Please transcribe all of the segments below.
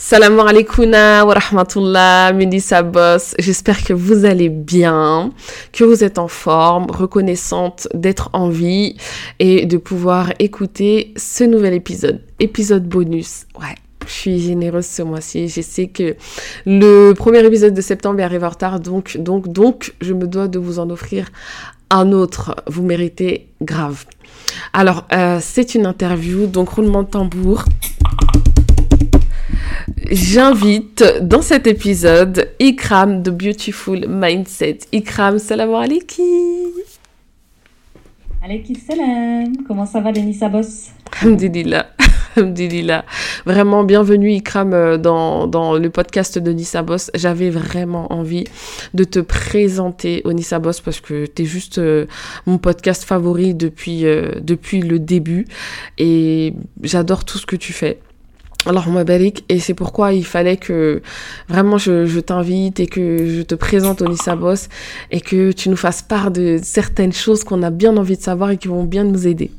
Salam alaikum wa rahmatullah, Mélissa Boss. J'espère que vous allez bien, que vous êtes en forme, reconnaissante d'être en vie et de pouvoir écouter ce nouvel épisode. Épisode bonus. Ouais. Je suis généreuse ce mois-ci. Je sais que le premier épisode de septembre arrive en retard, donc, donc, donc, je me dois de vous en offrir un autre. Vous méritez grave. Alors, euh, c'est une interview, donc roulement de tambour. J'invite dans cet épisode Ikram de Beautiful Mindset. Ikram, salam alaikum. Alaikum salam. Comment ça va, Denisa Boss? Alhamdulillah. Alhamdulillah. Vraiment, bienvenue Ikram euh, dans, dans le podcast de Nissa Boss. J'avais vraiment envie de te présenter au Nissa Boss parce que tu es juste euh, mon podcast favori depuis, euh, depuis le début et j'adore tout ce que tu fais. Alors barik et c'est pourquoi il fallait que vraiment je, t'invite et que je te présente au Nissa Boss et que tu nous fasses part de certaines choses qu'on a bien envie de savoir et qui vont bien nous aider.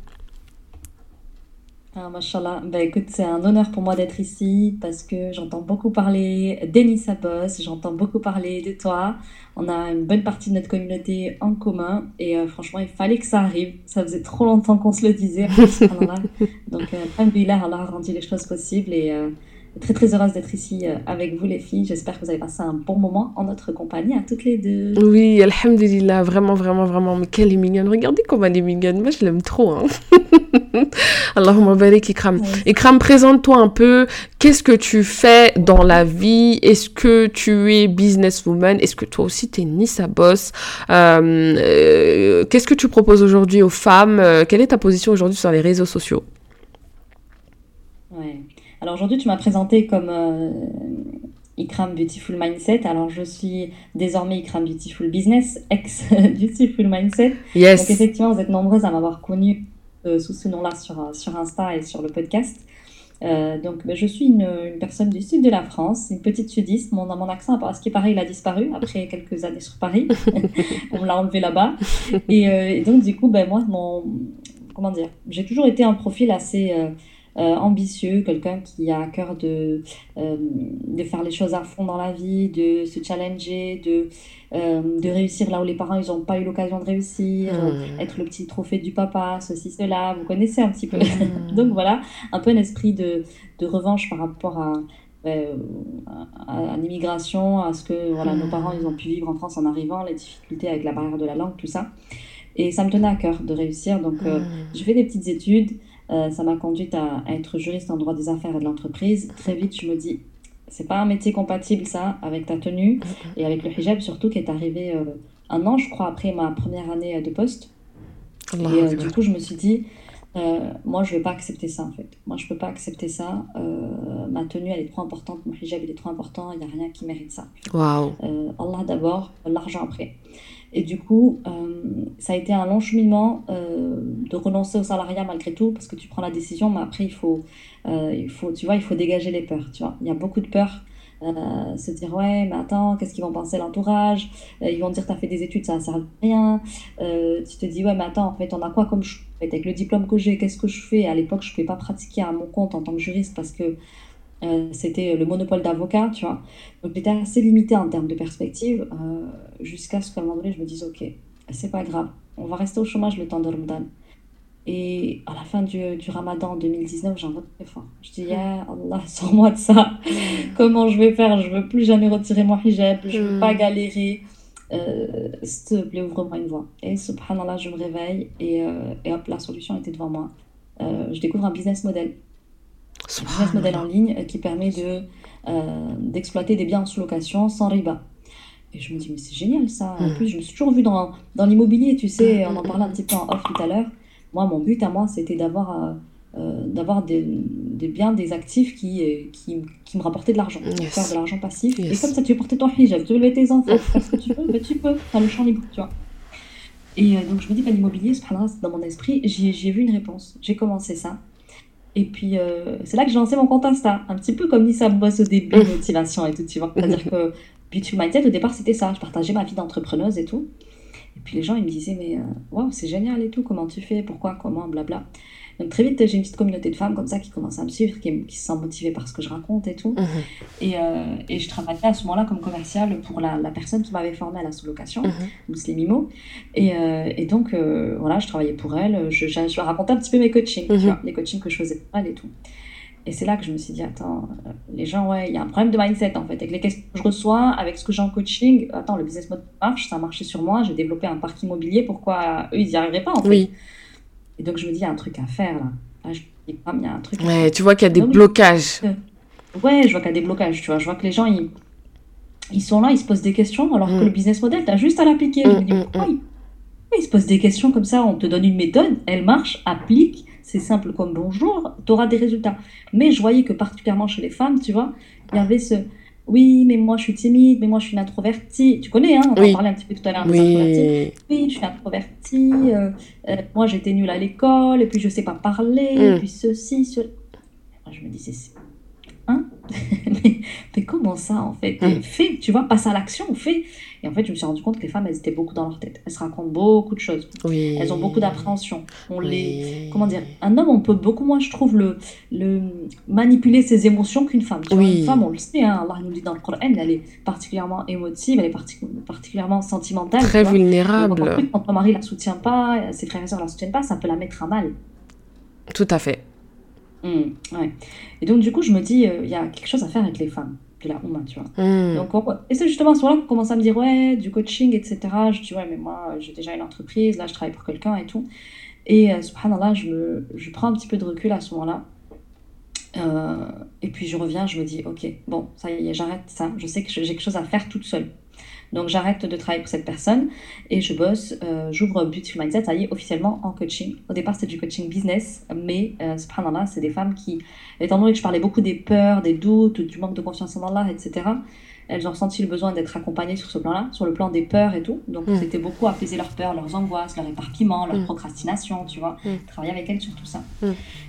Ah, Mashallah. Bah, écoute, c'est un honneur pour moi d'être ici parce que j'entends beaucoup parler d'Enissa Boss, j'entends beaucoup parler de toi. On a une bonne partie de notre communauté en commun et euh, franchement, il fallait que ça arrive. Ça faisait trop longtemps qu'on se le disait. Donc, euh, Alhamdulillah, Allah a rendu les choses possibles et euh, très très heureuse d'être ici avec vous les filles. J'espère que vous avez passé un bon moment en notre compagnie à toutes les deux. Oui, alhamdulillah, vraiment vraiment vraiment. Mais quelle est mignonne. Regardez comment elle est mignonne. Moi je l'aime trop. Hein. Allahumma barik Ikram. Ikram, présente-toi un peu. Qu'est-ce que tu fais dans la vie? Est-ce que tu es businesswoman? Est-ce que toi aussi tu es Nissa Boss? Euh, euh, Qu'est-ce que tu proposes aujourd'hui aux femmes? Quelle est ta position aujourd'hui sur les réseaux sociaux? Ouais. Alors aujourd'hui, tu m'as présenté comme euh, Ikram Beautiful Mindset. Alors je suis désormais Ikram Beautiful Business, ex Beautiful Mindset. Yes. Donc effectivement, vous êtes nombreuses à m'avoir connue euh, sous ce nom-là sur, euh, sur Insta et sur le podcast. donc, ben, je suis une, une, personne du sud de la France, une petite sudiste. Mon, mon accent, à ce qui paraît, il a disparu après quelques années sur Paris. On l'a enlevé là-bas. Et, et, donc, du coup, ben, moi, mon, comment dire, j'ai toujours été un profil assez euh, ambitieux, quelqu'un qui a à cœur de, euh, de faire les choses à fond dans la vie, de se challenger, de, euh, de réussir là où les parents ils n'ont pas eu l'occasion de réussir, mmh. être le petit trophée du papa, ceci, cela, vous connaissez un petit peu. Mmh. Donc voilà, un peu un esprit de, de revanche par rapport à, à, l'immigration, à ce que voilà, nos parents ils ont pu vivre en France en arrivant, les difficultés avec la barrière de la langue, tout ça. Et ça me tenait à cœur de réussir. Donc, mmh. je fais des petites études. Euh, ça m'a conduite à, être juriste en droit des affaires et de l'entreprise. Très vite, je me dis, c'est pas un métier compatible ça avec ta tenue et avec le hijab surtout qui est arrivé euh, un an, je crois, après ma première année euh, de poste. et du coup, je me suis dit, moi, je vais pas accepter ça en fait. Moi, je peux pas accepter ça. ma tenue, elle est trop importante. Mon hijab, il est trop important. Il n'y a rien qui mérite ça. Waouh. Allah d'abord, l'argent après. Et du coup, euh, ça a été un long cheminement euh, de renoncer au salariat malgré tout, parce que tu prends la décision, mais après, il faut, euh, il faut, tu vois, il faut dégager les peurs. Tu vois. Il y a beaucoup de peurs. se dire, ouais, mais attends, qu'est-ce qu'ils vont penser l'entourage? Ils vont dire, tu as fait des études, ça ne sert à rien. tu te dis, ouais, mais attends, en fait, on a quoi comme je Avec le diplôme que j'ai, qu'est-ce que je fais? À l'époque, je ne pouvais pas pratiquer à mon compte en tant que juriste parce que euh, c'était le monopole d'avocat, tu vois. Donc j'étais assez limitée en termes de perspective, euh, jusqu'à ce qu'à un moment donné, je me dise, ok, c'est pas grave, on va rester au chômage le temps de Ramadan. Et à la fin du, du Ramadan 2019, j'en vote très fort. Je dis, ya Allah, sors-moi de ça. Comment je vais faire? Je veux plus jamais retirer mon hijab, je veux pas hmm. galérer. Euh, S'il te plaît, ouvre-moi une voie. Et subhanallah, je me réveille et, et hop, la solution était devant moi. je découvre un business model un business modèle en ligne euh, qui permet de, euh, d'exploiter des biens en sous-location sans riba. Et je me dis, mais c'est génial ça. En hmm. plus, je me suis toujours vue dans, dans l'immobilier, tu sais, on en parlait un petit peu en off tout à l'heure. Moi, mon but à moi, c'était d'avoir, euh, d'avoir des, des, biens, des actifs qui, qui, qui me rapportaient de l'argent, faire de l'argent passif. Et comme ça, tu veux porter ton hijab, tu veux lever tes enfants, faire ce que tu veux, mais tu peux, tu as le champ libre, tu vois. Et donc, je me dis, pas l'immobilier, c'est dans mon esprit, j'ai vu une réponse. J'ai commencé ça. Et puis, euh, c'est là que j'ai lancé mon compte Insta. Un petit peu comme Nissa Boss au début, motivation et tout, tu vois. C'est-à-dire que Beauty Mindset, au départ, c'était ça. Je partageais ma vie d'entrepreneuse et tout. Et puis, les gens, ils me disaient, mais euh, waouh, c'est génial et tout. Comment tu fais? Pourquoi? Comment? Blabla. Donc très vite, j'ai une petite communauté de femmes comme ça qui commencent à me suivre, qui, qui se sentent motivées par ce que je raconte et tout. Mhm. Et, euh, et, je travaillais à ce moment-là comme commerciale pour la, la personne qui m'avait formée à la sous-location, mmh. Mimo. Et, euh, et donc, euh, voilà, je travaillais pour elle. Je, je, je racontais un petit peu mes coachings, tu vois, les coachings que je faisais pour elle et tout. Et c'est là que je me suis dit, attends, les gens, ouais, il y a un problème de mindset en fait. Avec les questions que je reçois, avec ce que j'ai en coaching, attends, le business mode marche, ça a marché sur moi, j'ai développé un parc immobilier, pourquoi eux, ils n'y arriveraient pas en fait? Oui. Et donc je me dis, il y a un truc à faire là. là je me dis, il y a un truc. Ouais, tu vois qu'il y a des donc, blocages. Ouais, je vois qu'il y a des blocages, tu vois. Je vois que les gens, ils, ils sont là, ils se posent des questions, alors mm. que le business model, tu as juste à l'appliquer. Mm, je me dis, pourquoi mm, ils, ils se posent des questions comme ça? On te donne une méthode, elle marche, applique c'est simple comme bonjour, tu auras des résultats. Mais je voyais que particulièrement chez les femmes, tu vois, il y avait ce oui, mais moi je suis timide, mais moi je suis une introvertie. Tu connais, hein, on oui. en parlait un petit peu tout à l'heure. Oui. oui, je suis introvertie, euh, euh, moi j'étais nulle à l'école, et puis je sais pas parler, mm. et puis ceci, cela. Je me disais, hein mais, mais, comment ça en fait? Mm. Fais, tu vois, passe à l'action, fais. Et en fait, je me suis rendu compte que les femmes, elles étaient beaucoup dans leur tête. Elles se racontent beaucoup de choses. Oui. Elles ont beaucoup d'appréhension. On oui. les, comment dire, un homme, on peut beaucoup moins, je trouve, le, le manipuler ses émotions qu'une femme. Tu oui. vois, une femme, on le sait, hein, Allah nous dit dans le Coran, elle est particulièrement émotive, elle est partic particulièrement sentimentale. Très vulnérable. Donc, en plus, quand ton mari la soutient pas, ses frères et sœurs la soutiennent pas, ça peut la mettre à mal. Tout à fait. Mmh, ouais. Et donc, du coup, je me dis, il euh, y a quelque chose à faire avec les femmes de la Ouma, tu vois. Mm. Donc, on... et c'est justement à ce moment-là qu'on commence à me dire, ouais, du coaching, etc. Je dis, ouais, mais moi, j'ai déjà une entreprise, là, je travaille pour quelqu'un et tout. Et euh, subhanallah, je, me... je prends un petit peu de recul à ce moment-là. Euh, et puis je reviens, je me dis, ok, bon, ça y est, j'arrête ça. Je sais que j'ai quelque chose à faire toute seule. Donc j'arrête de travailler pour cette personne et je bosse, euh, j'ouvre Beautiful Mindset, ça y est, officiellement en coaching. Au départ, c'était du coaching business, mais euh, subhanallah, c'est des femmes qui, étant donné que je parlais beaucoup des peurs, des doutes, du manque de confiance en Allah, etc., elles ont ressenti le besoin d'être accompagnées sur ce plan-là, sur le plan des peurs et tout. Donc, Mm. c'était beaucoup apaiser leurs peurs, leurs angoisses, leur éparpillement, leur Mm. procrastination, tu vois. Mm. Travailler avec elles sur tout ça. Mm.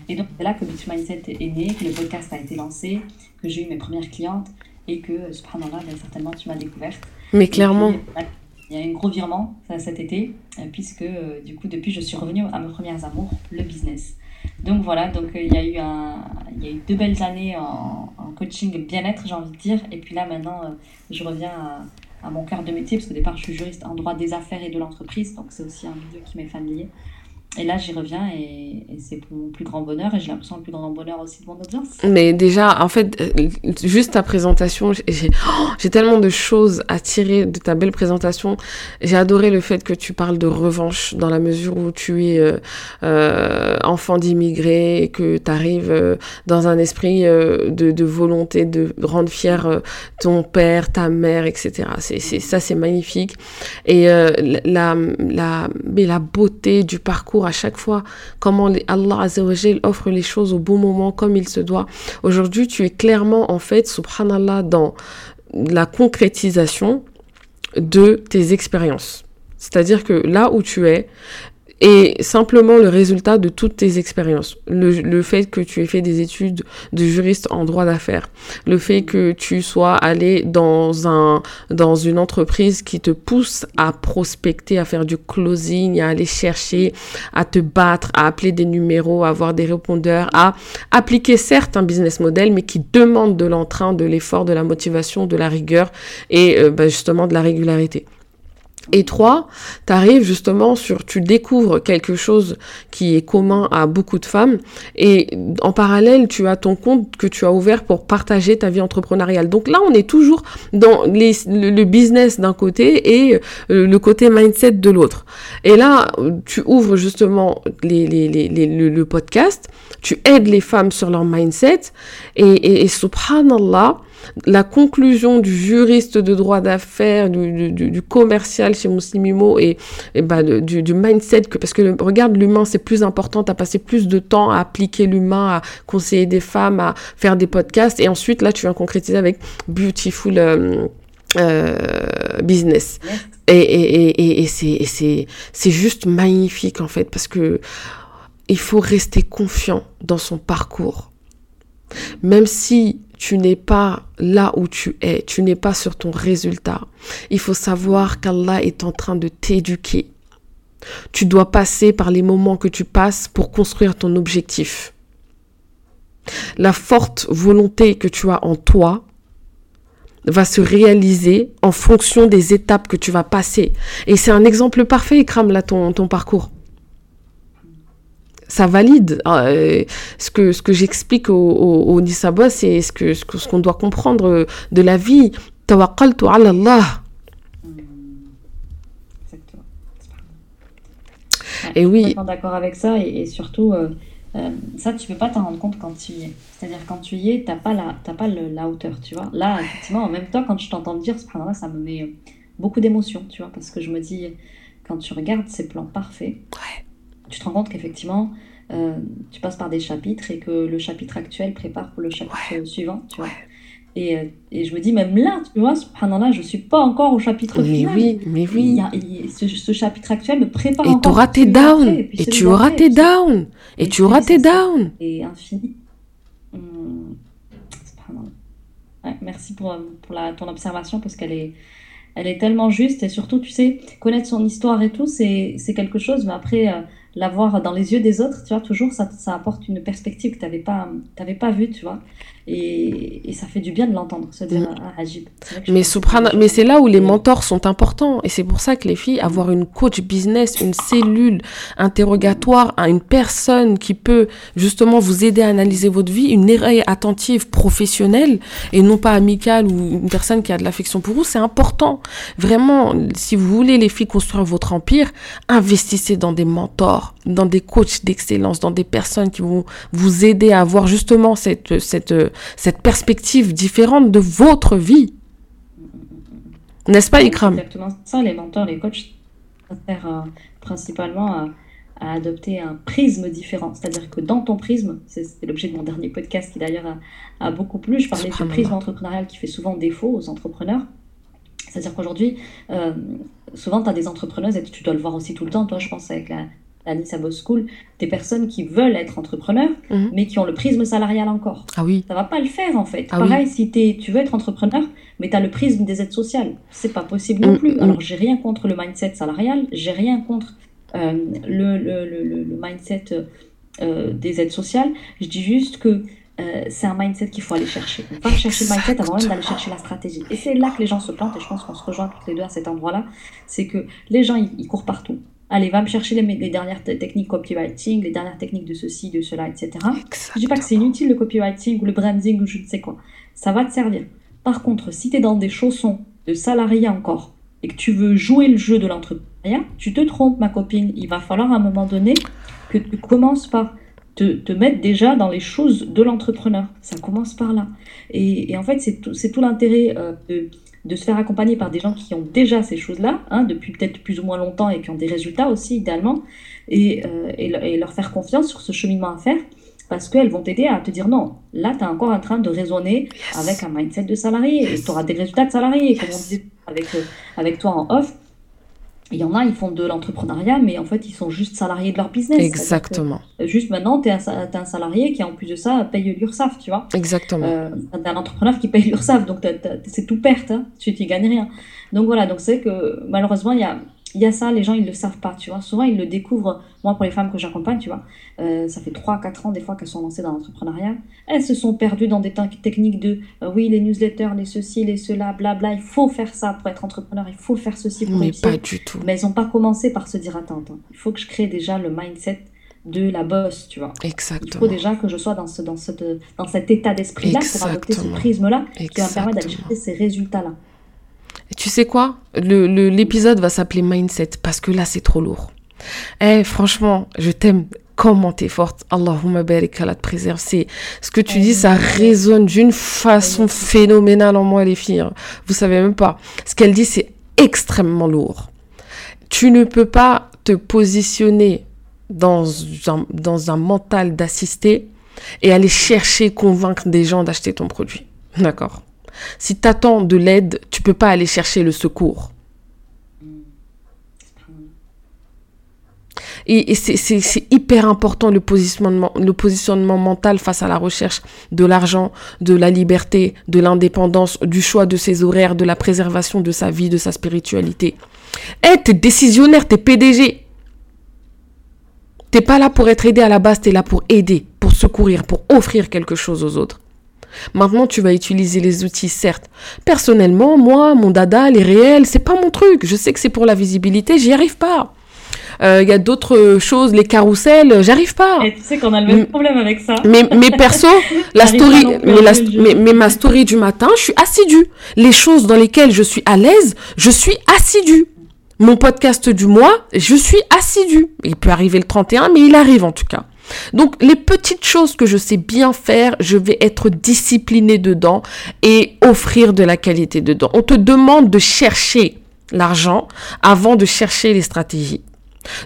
Et donc, c'est là que Beautiful Mindset est né, que le podcast a été lancé, que j'ai eu mes premières clientes et que, subhanallah, ben, certainement, tu m'as découverte. Mais clairement. Puis, il y a un gros virement ça, cet été, euh, puisque euh, du coup, depuis, je suis revenue à mes premières amours, le business. Donc voilà, donc euh, il y, a eu un, il eu deux belles années en, coaching bien-être, j'ai envie de dire. Et puis là, maintenant, euh, je reviens à, à mon cœur de métier, parce qu'au départ, je suis juriste en droit des affaires et de l'entreprise, donc c'est aussi un milieu qui m'est familier. Et là, j'y reviens et, c'est pour mon plus grand bonheur et j'ai l'impression le plus grand bonheur aussi de mon audience. Mais déjà, en fait, euh, juste ta présentation, j'ai oh, tellement de choses à tirer de ta belle présentation. J'ai adoré le fait que tu parles de revanche dans la mesure où tu es euh, euh, enfant d'immigrés et que tu arrives dans un esprit de, de, volonté de rendre fier ton père, ta mère, etc. C'est ça, c'est magnifique. Et la, la, mais la beauté du parcours à chaque fois, comment Allah Azzawajal offre les choses au bon moment, comme il se doit. Aujourd'hui, tu es clairement, en fait, subhanallah, dans la concrétisation de tes expériences. C'est-à-dire que là où tu es, et simplement le résultat de toutes tes expériences. Le, le, fait que tu aies fait des études de juriste en droit d'affaires, le fait que tu sois allé dans un dans une entreprise qui te pousse à prospecter, à faire du closing, à aller chercher, à te battre, à appeler des numéros, à avoir des répondeurs, à appliquer certes un business model, mais qui demande de l'entrain, de l'effort, de la motivation, de la rigueur et euh, bah, justement de la régularité. Et trois, tu arrives justement sur, tu découvres quelque chose qui est commun à beaucoup de femmes et en parallèle, tu as ton compte que tu as ouvert pour partager ta vie entrepreneuriale. Donc là, on est toujours dans le, business d'un côté et euh, le côté mindset de l'autre. Et là, tu ouvres justement le, podcast, tu aides les femmes sur leur mindset et, et, et subhanallah, la conclusion du juriste de droit d'affaires, du, du, du, commercial chez Muslimimo et, et bah, du, du, mindset, que, parce que le, regarde, l'humain, c'est plus important, tu as passé plus de temps à appliquer l'humain, à conseiller des femmes, à faire des podcasts, et ensuite, là, tu viens concrétiser avec Beautiful... Euh, euh, business. Et, et, et, et c'est, c'est juste magnifique en fait parce que il faut rester confiant dans son parcours. Même si tu n'es pas là où tu es, tu n'es pas sur ton résultat. Il faut savoir qu'Allah est en train de t'éduquer. Tu dois passer par les moments que tu passes pour construire ton objectif. La forte volonté que tu as en toi va se réaliser en fonction des étapes que tu vas passer. Et c'est un exemple parfait, Ikram, là, ton, ton parcours. Ça valide euh, ce que, ce que j'explique au, au, au Nisabos et ce qu'on ce, qu'on doit comprendre de la vie. Tawakkaltu ala Allah. et oui. Je suis d'accord avec ça et, surtout, euh, euh, ça, tu peux pas t'en rendre compte quand tu y es. C'est-à-dire, quand tu y es, tu n'as pas, la, pas la hauteur, tu vois. Là, effectivement, en même temps, quand je t'entends dire, là ça me met euh, beaucoup d'émotions, tu vois, parce que je me dis, quand tu regardes ces plans parfaits, tu te rends compte qu'effectivement, tu passes par des chapitres et que le chapitre actuel prépare pour le chapitre suivant, tu vois. Et, euh, et, je me dis, même là, tu vois, subhanallah, je ne suis pas encore au chapitre mais final. Oui, mais oui. Il y a, ce, ce, chapitre actuel me prépare et encore. Auras tes down, et, et tu auras tes down. Et, tu auras tes down. Et infini. Hum, ouais, merci pour, pour la, ton observation parce qu'elle est, elle est tellement juste. Et surtout, tu sais, connaître son histoire et tout, c'est quelque chose. Mais après, euh, l'avoir dans les yeux des autres, tu vois, toujours, ça, ça apporte une perspective que tu n'avais pas, pas vue, tu vois. Et, et, ça fait du bien de l'entendre, se dire ah, Ajib. Mais, mais c'est là où les mentors sont importants. Et c'est pour ça que les filles, avoir une coach business, une cellule interrogatoire, une personne qui peut justement vous aider à analyser votre vie, une oreille attentive professionnelle et non pas amicale ou une personne qui a de l'affection pour vous, c'est important. Vraiment, si vous voulez les filles construire votre empire, investissez dans des mentors, dans des coachs d'excellence, dans des personnes qui vont vous aider à avoir justement cette, cette cette perspective différente de votre vie. N'est-ce pas, Ikram? Exactement ça, les mentors, les coachs, faire euh, principalement à, adopter un prisme différent. C'est-à-dire que dans ton prisme, c'est l'objet de mon dernier podcast qui d'ailleurs a, beaucoup plu, je parlais du prisme entrepreneurial qui fait souvent défaut aux entrepreneurs. C'est-à-dire qu'aujourd'hui, euh, souvent, tu as des entrepreneuses, et tu dois le voir aussi tout le temps, toi, je pense, avec la, à Nice School, des personnes qui veulent être entrepreneurs, mhm. mais qui ont le prisme salarial encore. Ah oui. Ça va pas le faire en fait. Ah Pareil, si es, tu veux être entrepreneur, mais tu as le prisme des aides sociales, c'est pas possible non mm, plus. Mm. Alors j'ai rien contre le mindset salarial, j'ai rien contre euh, le, le, le, le, mindset euh, des aides sociales. Je dis juste que euh, c'est un mindset qu'il faut aller chercher. On va chercher le mindset avant même d'aller chercher la stratégie. Et c'est là que les gens se plantent, et je pense qu'on se rejoint toutes les deux à cet endroit-là. C'est que les gens, ils courent partout. Allez, va me chercher les, dernières techniques copywriting, les dernières techniques de ceci, de cela, etc. Je dis pas que c'est inutile le copywriting ou le branding ou je ne sais quoi. Ça va te servir. Par contre, si tu es dans des chaussons de salarié encore et que tu veux jouer le jeu de l'entrepreneuriat, tu te trompes, ma copine. Il va falloir à un moment donné que tu commences par te, te mettre déjà dans les choses de l'entrepreneur. Ça commence par là. Et, en fait, c'est tout, tout l'intérêt euh, de de se faire accompagner par des gens qui ont déjà ces choses-là, hein, depuis peut-être plus ou moins longtemps et qui ont des résultats aussi, idéalement, et, euh, et, leur faire confiance sur ce cheminement à faire, parce qu'elles vont t'aider à te dire non, là, tu es encore en train de raisonner avec un mindset de salarié, et tu auras des résultats de salarié, comme on disait avec, euh, avec toi en off, il y en a, ils font de l'entrepreneuriat, mais en fait, ils sont juste salariés de leur business. Exactement. Juste maintenant, tu es, un salarié qui, en plus de ça, paye l'URSAF, tu vois. Exactement. Euh, tu un entrepreneur qui paye l'URSAF, donc c'est tout perte, hein. tu n'y gagnes rien. Donc voilà, donc c'est que malheureusement, il y a, il y a ça, les gens, ils le savent pas, tu vois. Souvent, ils le découvrent, moi, pour les femmes que j'accompagne, tu vois, euh, ça fait 3-4 ans, des fois, qu'elles sont lancées dans l'entrepreneuriat. Elles se sont perdues dans des techniques de, euh, oui, les newsletters, les ceci, les cela, blabla, il faut faire ça pour être entrepreneur, il faut faire ceci pour Mais pas du tout. Mais elles n'ont pas commencé par se dire, attends, attends, il faut que je crée déjà le mindset de la bosse, tu vois. Exactement. Il faut déjà que je sois dans, ce, dans, cette, dans cet état d'esprit-là pour adopter ce prisme-là qui va me permettre d'aller chercher ces résultats-là. Tu sais quoi? L'épisode le, va s'appeler Mindset parce que là, c'est trop lourd. Eh, franchement, je t'aime. Comment t'es forte. Allahumma barik, Allah te préserve. C'est, ce que tu dis, ça résonne d'une façon phénoménale en moi, les filles. Hein. Vous savez même pas. Ce qu'elle dit, c'est extrêmement lourd. Tu ne peux pas te positionner dans un, dans un mental d'assister et aller chercher, convaincre des gens d'acheter ton produit. D'accord? Si tu attends de l'aide, tu peux pas aller chercher le secours. Et, c'est hyper important le positionnement, mental face à la recherche de l'argent, de la liberté, de l'indépendance, du choix de ses horaires, de la préservation de sa vie, de sa spiritualité. Eh, t'es décisionnaire, t'es PDG. T'es pas là pour être aidé à la base, tu es là pour aider, pour secourir, pour offrir quelque chose aux autres. Maintenant, tu vas utiliser les outils, certes. Personnellement, moi, mon dada, les réels, c'est pas mon truc. Je sais que c'est pour la visibilité, j'y arrive pas. Il euh, y a d'autres choses, les carousels, j'arrive pas. Et tu sais qu'on a le même problème avec ça. Mais, mais perso, la story, mais, mais, ma story du matin, je suis assidue. Les choses dans lesquelles je suis à l'aise, je suis assidue. Mon podcast du mois, je suis assidue. Il peut arriver le 31, mais il arrive en tout cas. Donc les petites choses que je sais bien faire, je vais être disciplinée dedans et offrir de la qualité dedans. On te demande de chercher l'argent avant de chercher les stratégies.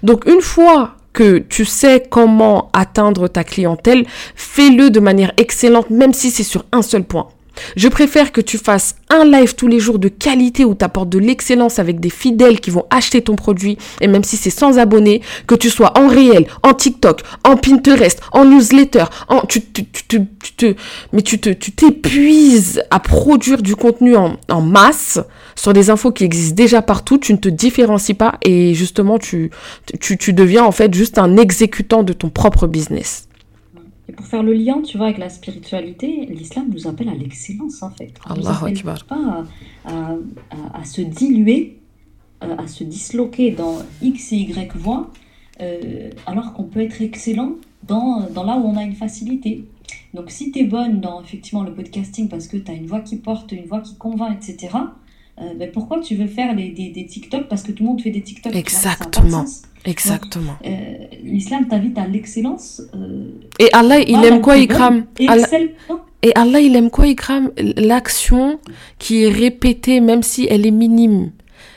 Donc une fois que tu sais comment atteindre ta clientèle, fais-le de manière excellente, même si c'est sur un seul point. Je préfère que tu fasses un live tous les jours de qualité où tu apportes de l'excellence avec des fidèles qui vont acheter ton produit et même si c'est sans abonnés, que tu sois en réel, en TikTok, en Pinterest, en newsletter, en, tu, tu, tu, te, mais tu tu t'épuises à produire du contenu en, en masse sur des infos qui existent déjà partout, tu ne te différencies pas et justement tu, tu, tu deviens en fait juste un exécutant de ton propre business. Et pour faire le lien, tu vois, avec la spiritualité, l'islam nous appelle à l'excellence, en fait. On nous appelle pas à, à, se diluer, euh, à se disloquer dans X et Y voies, euh, alors qu'on peut être excellent dans, dans là où on a une facilité. Donc si tu es bonne dans effectivement le podcasting parce que tu as une voix qui porte, une voix qui convainc, etc., euh, ben pourquoi tu veux faire des, des, des, TikTok? Parce que tout le monde fait des TikTok Exactement. Exactement. Euh, L'islam t'invite à l'excellence. Euh, et Allah, il aime quoi, Ikram Allah... Et Allah, il aime quoi, Ikram L'action qui est répétée, même si elle est minime.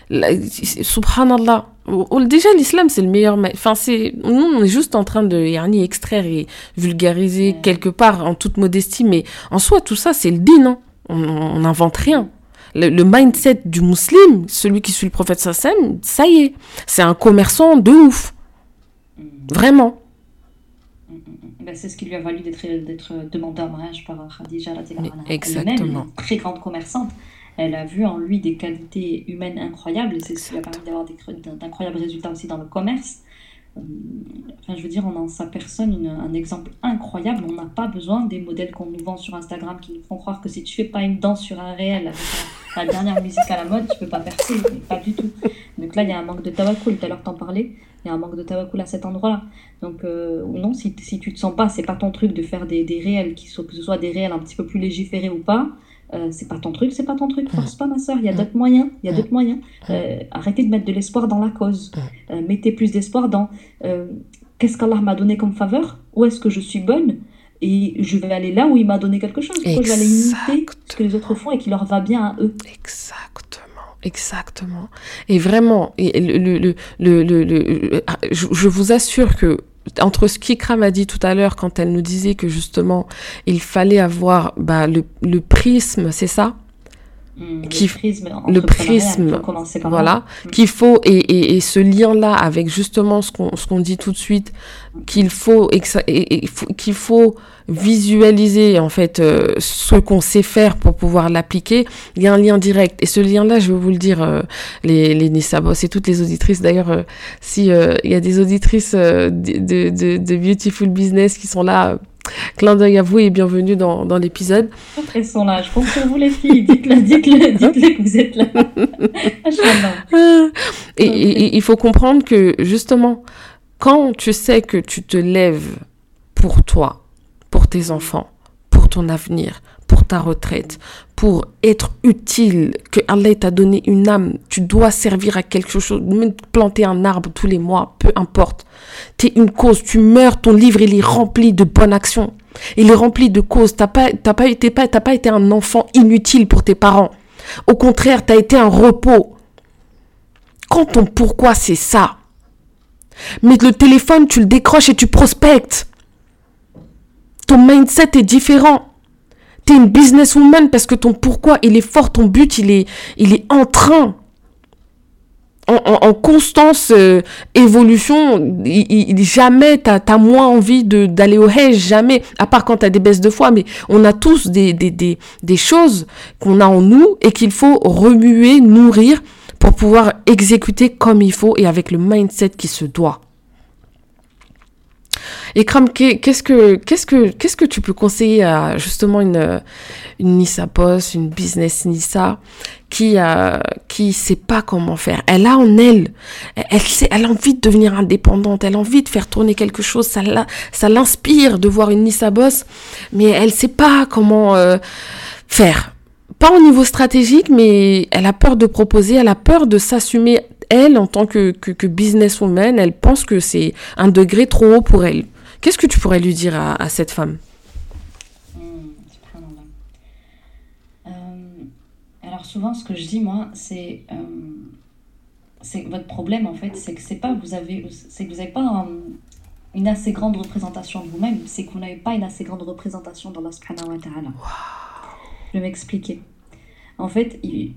Subhanallah. Déjà, l'islam, c'est le meilleur. Enfin, c'est. Nous, on est juste en train de yani, extraire et vulgariser quelque part en toute modestie, mais en soi, tout ça, c'est le din. Hein. On n'invente rien le, mindset du musulman, celui qui suit le prophète Sassem, ça y est, c'est un commerçant de ouf. Vraiment. Ben, c'est ce qui lui a valu d'être demandé en mariage par Khadija. Exactement. Elle très grande commerçante. Elle a vu en lui des qualités humaines incroyables et c'est ce qui lui a permis d'avoir d'incroyables résultats aussi dans le commerce. Enfin, je veux dire, on a en sa personne un exemple incroyable. On n'a pas besoin des modèles qu'on nous vend sur Instagram qui nous font croire que si tu fais pas une danse sur un réel avec la, dernière musique à la mode, tu peux pas percer. pas du tout. Donc là, il y a un manque de tabacoul. Tout à l'heure, t'en parlais. Il y a un manque de tabacoul à cet endroit-là. Donc, euh, non, si, si tu te sens pas, c'est pas ton truc de faire des, des réels, qui que ce soit des réels un petit peu plus légiférés ou pas. Euh, c'est pas ton truc, c'est pas ton truc, force pas ma soeur, il y a d'autres moyens, il y a d'autres moyens. Euh, arrêtez de mettre de l'espoir dans la cause. Euh, mettez plus d'espoir dans qu'est-ce qu'Allah m'a donné comme faveur, où est-ce que je suis bonne, et je vais aller là où il m'a donné quelque chose. Pourquoi je vais aller imiter ce que les autres font et qui leur va bien à eux. Exactement. Exactement. Et vraiment, le, le, je vous assure que entre ce qu'Ikram a dit tout à l'heure quand elle nous disait que justement il fallait avoir bah, le, le prisme, c'est ça? Mmh, le prisme, le prisme voilà, mmh. qu'il faut, et, et, et ce lien-là avec justement ce qu'on qu'on dit tout de suite, qu'il faut, qu'il faut visualiser en fait euh, ce qu'on sait faire pour pouvoir l'appliquer, il y a un lien direct. Et ce lien-là, je vais vous le dire, euh, les, les Nissabos et toutes les auditrices. D'ailleurs, euh, si il y a des auditrices de, de, de, Beautiful Business qui sont là, clin d'œil à vous et bienvenue dans, dans l'épisode. Elles sont là, je compte sur vous les filles, dites-le, dites-le, dites-le que vous êtes là. et, et il faut comprendre que justement, quand tu sais que tu te lèves pour toi, pour tes enfants, pour ton avenir, pour ta retraite, pour être utile, que Allah t'a donné une âme, tu dois servir à quelque chose, même planter un arbre tous les mois, peu importe. Tu es une cause, tu meurs, ton livre il est rempli de bonnes actions. Il est rempli de causes. T'as pas, t'as pas été, pas, t'as pas été un enfant inutile pour tes parents. Au contraire, tu as été un repos. Quand ton pourquoi c'est ça, mais le téléphone, tu le décroches et tu prospectes. Ton mindset est différent. Tu es une businesswoman parce que ton pourquoi, il est fort, ton but, il est, il est en train. En, constance euh, évolution, jamais tu as, moins envie d'aller au hedge, jamais, à part quand tu as des baisses de foi, mais on a tous des, des, des, des choses qu'on a en nous et qu'il faut remuer, nourrir pour pouvoir exécuter comme il faut et avec le mindset qui se doit. Et Kram, qu'est-ce que, qu'est-ce que, qu'est-ce que tu peux conseiller à justement une, une Nissa Boss, une business Nissa qui, euh, qui sait pas comment faire? Elle a en elle, elle sait, elle a envie de devenir indépendante, elle a envie de faire tourner quelque chose, ça, ça l'inspire de voir une Nissa Boss, mais elle sait pas comment euh, faire. Pas au niveau stratégique, mais elle a peur de proposer, elle a peur de s'assumer elle, en tant que, que, businesswoman, elle pense que c'est un degré trop haut pour elle. Qu'est-ce que tu pourrais lui dire à, cette femme? Euh, Alors souvent, ce que je dis moi, c'est euh, c'est votre problème en fait, c'est que c'est pas vous avez, c'est que vous n'avez pas une assez grande représentation de vous-même, c'est que vous n'avez pas une assez grande représentation dans la subhanahu wa ta'ala. Je vais m'expliquer. En fait, il,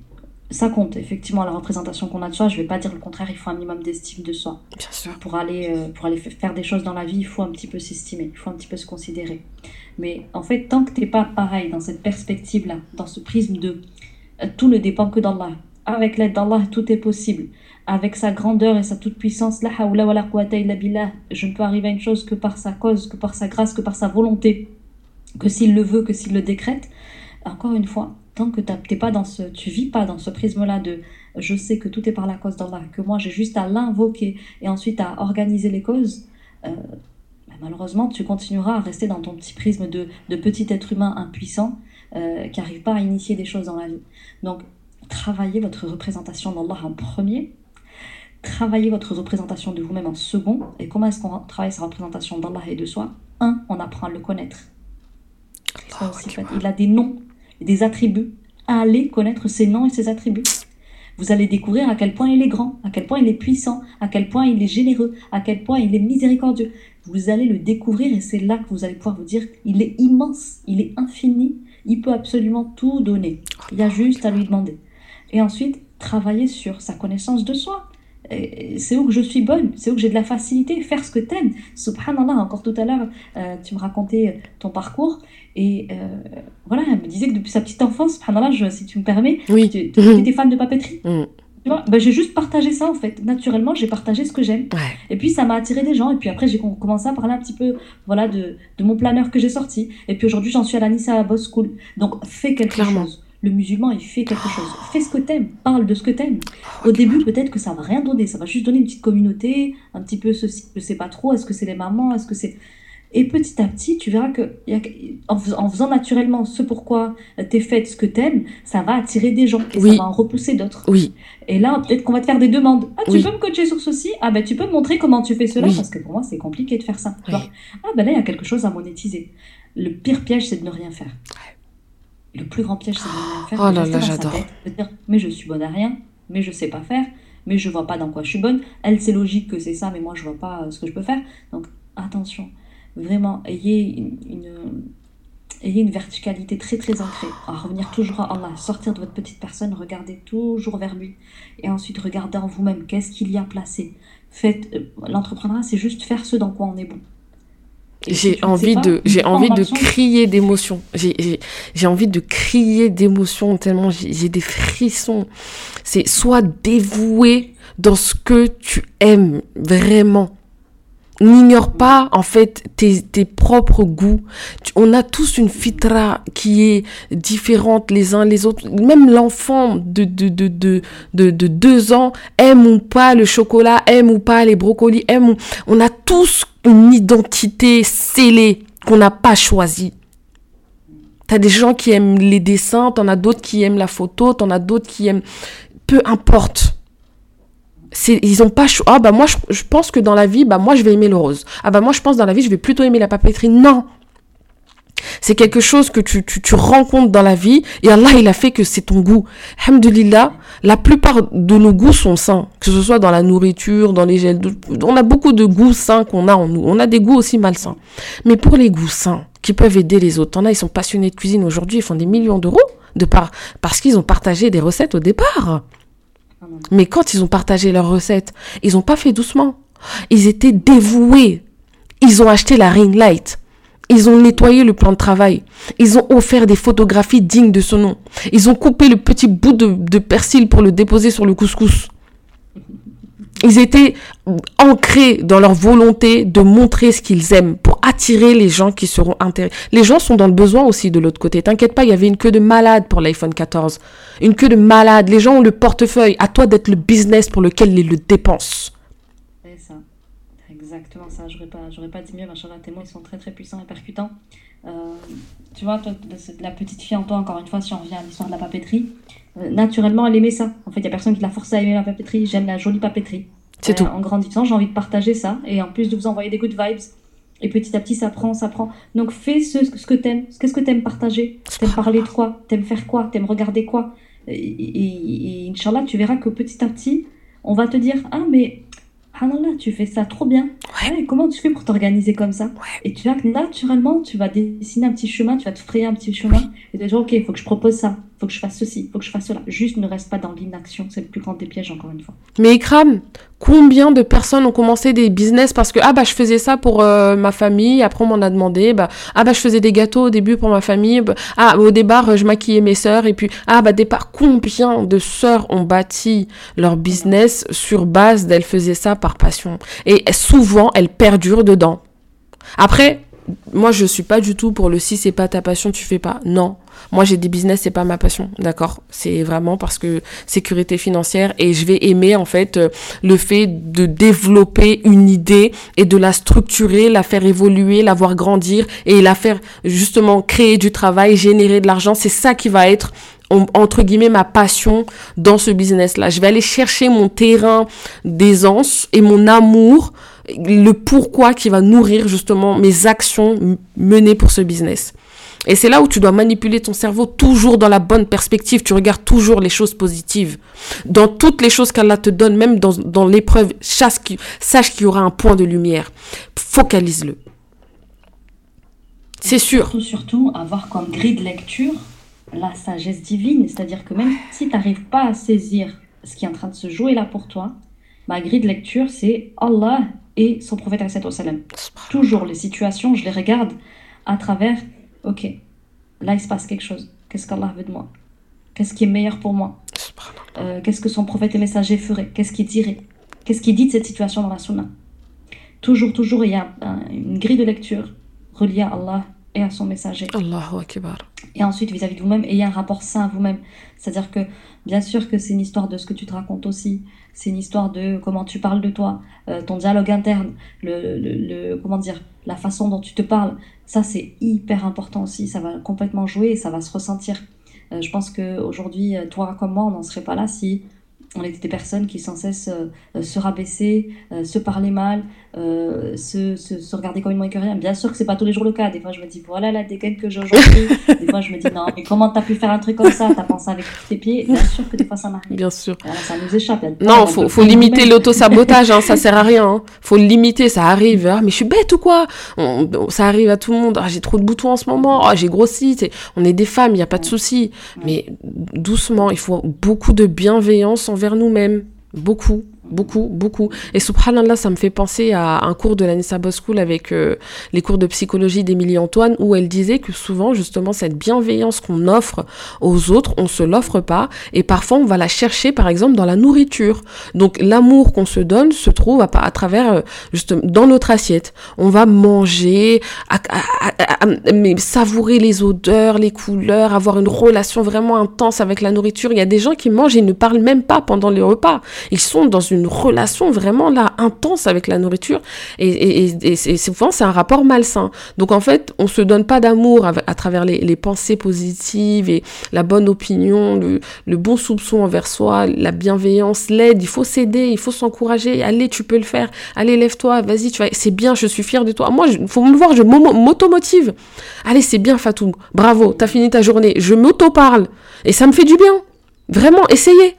ça compte, effectivement, la représentation qu'on a de soi. Je ne vais pas dire le contraire, il faut un minimum d'estime de soi. Bien sûr. Pour aller, euh, pour aller faire des choses dans la vie, il faut un petit peu s'estimer, il faut un petit peu se considérer. Mais en fait, tant que tu n'es pas pareil dans cette perspective-là, dans ce prisme de euh, tout ne dépend que d'Allah, avec l'aide d'Allah, tout est possible. Avec sa grandeur et sa toute-puissance, la je ne peux arriver à une chose que par sa cause, que par sa grâce, que par sa volonté, que s'il le veut, que s'il le décrète. Encore une fois, tant que t'es pas dans ce, tu vis pas dans ce prisme-là de je sais que tout est par la cause d'Allah, que moi j'ai juste à l'invoquer et ensuite à organiser les causes, euh, bah, malheureusement tu continueras à rester dans ton petit prisme de, de petit être humain impuissant euh, qui n'arrive pas à initier des choses dans la vie. Donc travaillez votre représentation d'Allah en premier, travaillez votre représentation de vous-même en second. Et comment est-ce qu'on travaille sa représentation d'Allah et de soi? Un, on apprend à le connaître. il a des noms des attributs. Allez connaître ses noms et ses attributs. Vous allez découvrir à quel point il est grand, à quel point il est puissant, à quel point il est généreux, à quel point il est miséricordieux. Vous allez le découvrir et c'est là que vous allez pouvoir vous dire, il est immense, il est infini, il peut absolument tout donner. Il y a juste à lui demander. Et ensuite, travailler sur sa connaissance de soi c'est où que je suis bonne, c'est où que j'ai de la facilité, faire ce que t'aimes. Subhanallah, encore tout à l'heure, euh, tu me racontais ton parcours, et euh, voilà, elle me disait que depuis sa petite enfance, subhanallah, je, si tu me permets, oui. tu, tu étais fan de papeterie. Mm. Tu vois, ben, j'ai juste partagé ça en fait. Naturellement, j'ai partagé ce que j'aime. Et puis ça m'a attiré des gens. Et puis après, j'ai commencé à parler un petit peu voilà, de, de mon planeur que j'ai sorti. Et puis aujourd'hui, j'en suis à la Nissa Boss School. Donc fais quelque chose le musulman, il fait quelque chose. Fais ce que t'aimes, parle de ce que t'aimes. Au début, peut-être que ça va rien donner, ça va juste donner une petite communauté, un petit peu ceci, je sais pas trop, est-ce que c'est les mamans, est-ce que c'est... Et petit à petit, tu verras que en, faisant naturellement ce pourquoi t'es fait, ce que t'aimes, ça va attirer des gens et ça va en repousser d'autres. Oui. Et là, peut-être qu'on va te faire des demandes. Ah, tu peux me coacher sur ceci? Ah, ben tu peux me montrer comment tu fais cela parce que pour moi, c'est compliqué de faire ça. ah, ben là, il y a quelque chose à monétiser. Le pire piège, c'est de ne rien faire le plus grand piège, c'est de rien faire. Oh là là, j'adore. dire, mais je suis bonne à rien, mais je sais pas faire, mais je vois pas dans quoi je suis bonne. Elle, c'est logique que c'est ça, mais moi, je vois pas euh, ce que je peux faire. Donc, attention, vraiment, ayez une, ayez une verticalité très très ancrée, à revenir toujours à Allah, sortir de votre petite personne, regardez toujours vers lui, et ensuite regardez en vous-même, qu'est-ce qu'il y a placé. Faites, euh, l'entrepreneuriat, c'est juste faire ce dans quoi on est bon. J'ai envie, de, j'ai envie de crier d'émotion. J'ai envie de crier d'émotion tellement j'ai des frissons. C'est soit dévoué dans ce que tu aimes vraiment. N'ignore pas en fait tes, tes propres goûts. On a tous une fitra qui est différente les uns les autres. Même l'enfant de, de, de, de, de, de deux ans aime ou pas le chocolat, aime ou pas les brocolis, aime On a tous une identité scellée qu'on n'a pas choisie. T'as des gens qui aiment les dessins, t'en as d'autres qui aiment la photo, t'en as d'autres qui aiment... Peu importe. Ils ont pas ah bah moi je, pense que dans la vie bah moi je vais aimer le rose ah bah moi je pense dans la vie je vais plutôt aimer la papeterie non c'est quelque chose que tu, tu, tu rencontres dans la vie et Allah il a fait que c'est ton goût Alhamdulillah la plupart de nos goûts sont sains, que ce soit dans la nourriture, dans les gels. On a beaucoup de goûts sains qu'on a en nous. On a des goûts aussi malsains. Mais pour les goûts sains, qui peuvent aider les autres, en a, ils sont passionnés de cuisine aujourd'hui, ils font des millions d'euros de par, parce qu'ils ont partagé des recettes au départ. Mais quand ils ont partagé leurs recettes, ils n'ont pas fait doucement. Ils étaient dévoués. Ils ont acheté la ring light. Ils ont nettoyé le plan de travail. Ils ont offert des photographies dignes de ce nom. Ils ont coupé le petit bout de, persil pour le déposer sur le couscous. Ils étaient ancrés dans leur volonté de montrer ce qu'ils aiment attirer les gens qui seront intéressés. Les gens sont dans le besoin aussi de l'autre côté. T'inquiète pas, il y avait une queue de malade pour l'iPhone 14. Une queue de malade. Les gens ont le portefeuille. À toi d'être le business pour lequel ils le dépensent. C'est ça. Exactement ça. J'aurais pas, j'aurais pas dit mieux. Machin, tes mots, ils sont très très puissants et percutants. Euh, tu vois, toi, la petite fille en toi, encore une fois, si on revient à l'histoire de la papeterie, euh, naturellement, elle aimait ça. En fait, il y a personne qui l'a forcé à aimer la papeterie. J'aime la jolie papeterie. C'est tout. En grandissant, j'ai envie de partager ça. Et en plus de vous envoyer des good vibes. Et petit à petit, ça prend, ça prend. Donc, fais ce, ce que t'aimes. Qu'est-ce que t'aimes partager? T'aimes parler de quoi? T'aimes faire quoi? T'aimes regarder quoi? Et, et, et, Inch'Allah, tu verras que petit à petit, on va te dire Ah, mais là, tu fais ça trop bien. Ouais. comment tu fais pour t'organiser comme ça? Et tu vois que naturellement, tu vas dessiner un petit chemin, tu vas te frayer un petit chemin et tu vas dire, ok, il faut que je propose ça, faut que je fasse ceci, faut que je fasse cela. Juste ne reste pas dans l'inaction, c'est le plus grand des pièges, encore une fois. Mais Ikram, combien de personnes ont commencé des business parce que, ah bah je faisais ça pour euh, ma famille, après on m'en a demandé, bah, ah bah je faisais des gâteaux au début pour ma famille, bah, ah au départ je maquillais mes sœurs, et puis, ah bah départ, combien de sœurs ont bâti leur business sur base d'elles faisaient ça par passion? Et souvent, elles perdurent dedans. Après, moi, je suis pas du tout pour le si c'est pas ta passion, tu fais pas. Non. Moi, j'ai des business, c'est pas ma passion. D'accord? C'est vraiment parce que sécurité financière et je vais aimer, en fait, euh, le fait de développer une idée et de la structurer, la faire évoluer, la voir grandir et la faire, justement, créer du travail, générer de l'argent. C'est ça qui va être entre guillemets ma passion dans ce business là. Je vais aller chercher mon terrain d'aisance et mon amour, le pourquoi qui va nourrir justement mes actions menées pour ce business. Et c'est là où tu dois manipuler ton cerveau toujours dans la bonne perspective. Tu regardes toujours les choses positives. Dans toutes les choses qu'Allah te donne, même dans, dans l'épreuve, sache qu'il y aura un point de lumière. Focalise-le. C'est sûr. Surtout, surtout, avoir comme grille de lecture la sagesse divine, c'est-à-dire que même si tu n'arrives pas à saisir ce qui est en train de se jouer là pour toi, ma grille de lecture, c'est Allah et son prophète. Toujours les situations, je les regarde à travers, ok, là il se passe quelque chose, qu'est-ce qu'Allah veut de moi? Qu'est-ce qui est meilleur pour moi? Euh, Qu'est-ce que son prophète et messager ferait Qu'est-ce qu'il dirait? Qu'est-ce qu'il dit de cette situation dans la sunna? Toujours, toujours, il y a une grille de lecture reliée à Allah et à son messager. Allahu Akbar. Et ensuite, vis-à-vis de vous-même, ayez un rapport sain à vous-même. C'est-à-dire que, bien sûr que c'est une histoire de ce que tu te racontes aussi. C'est une histoire de comment tu parles de toi, euh, ton dialogue interne, le, le, comment dire, la façon dont tu te parles. Ça, c'est hyper important aussi. Ça va complètement jouer et ça va se ressentir. Euh, je pense qu'aujourd'hui, euh, toi comme moi, on n'en serait pas là si on était des personnes qui sans cesse euh, se rabaisser, euh, se parler mal, euh, se, se, regarder comme une moins que rien. Bien sûr que c'est pas tous les jours le cas. Des fois, je me dis, voilà la dégaine que j'ai aujourd'hui. des fois, je me dis, non, mais comment t'as pu faire un truc comme ça? T'as pensé avec tes pieds Bien sûr que des fois, ça m'arrive. Bien sûr. ça nous échappe. Non, faut, faut limiter l'auto-sabotage, hein, ça sert à rien. Hein. Faut le limiter, ça arrive. Ah, mais je suis bête ou quoi? Ça arrive à tout le monde. Ah, j'ai trop de boutons en ce moment. Ah, j'ai grossi. On est des femmes, il n'y a pas de souci. Mais doucement, il faut beaucoup de bienveillance vers nous-mêmes. Beaucoup beaucoup, beaucoup. Et subhanallah, ça me fait penser à un cours de la Nissa School avec euh, les cours de psychologie d'Émilie Antoine, où elle disait que souvent, justement, cette bienveillance qu'on offre aux autres, on se l'offre pas, et parfois on va la chercher, par exemple, dans la nourriture. Donc l'amour qu'on se donne se trouve à, travers, euh, justement, dans notre assiette. On va manger, savourer les odeurs, les couleurs, avoir une relation vraiment intense avec la nourriture. Il y a des gens qui mangent et ne parlent même pas pendant les repas. Ils sont dans une relation vraiment là intense avec la nourriture et, et, et, souvent c'est un rapport malsain. Donc en fait, on se donne pas d'amour à, travers les, pensées positives et la bonne opinion, le, le bon soupçon envers soi, la bienveillance, l'aide. Il faut s'aider, il faut s'encourager. Allez, tu peux le faire. Allez, lève-toi, vas-y, tu vas. C'est bien, je suis fière de toi. Moi, il faut me voir, je m'automotive. Allez, c'est bien, Fatou. Bravo, t'as fini ta journée. Je m'auto-parle et ça me fait du bien. Vraiment, essayez.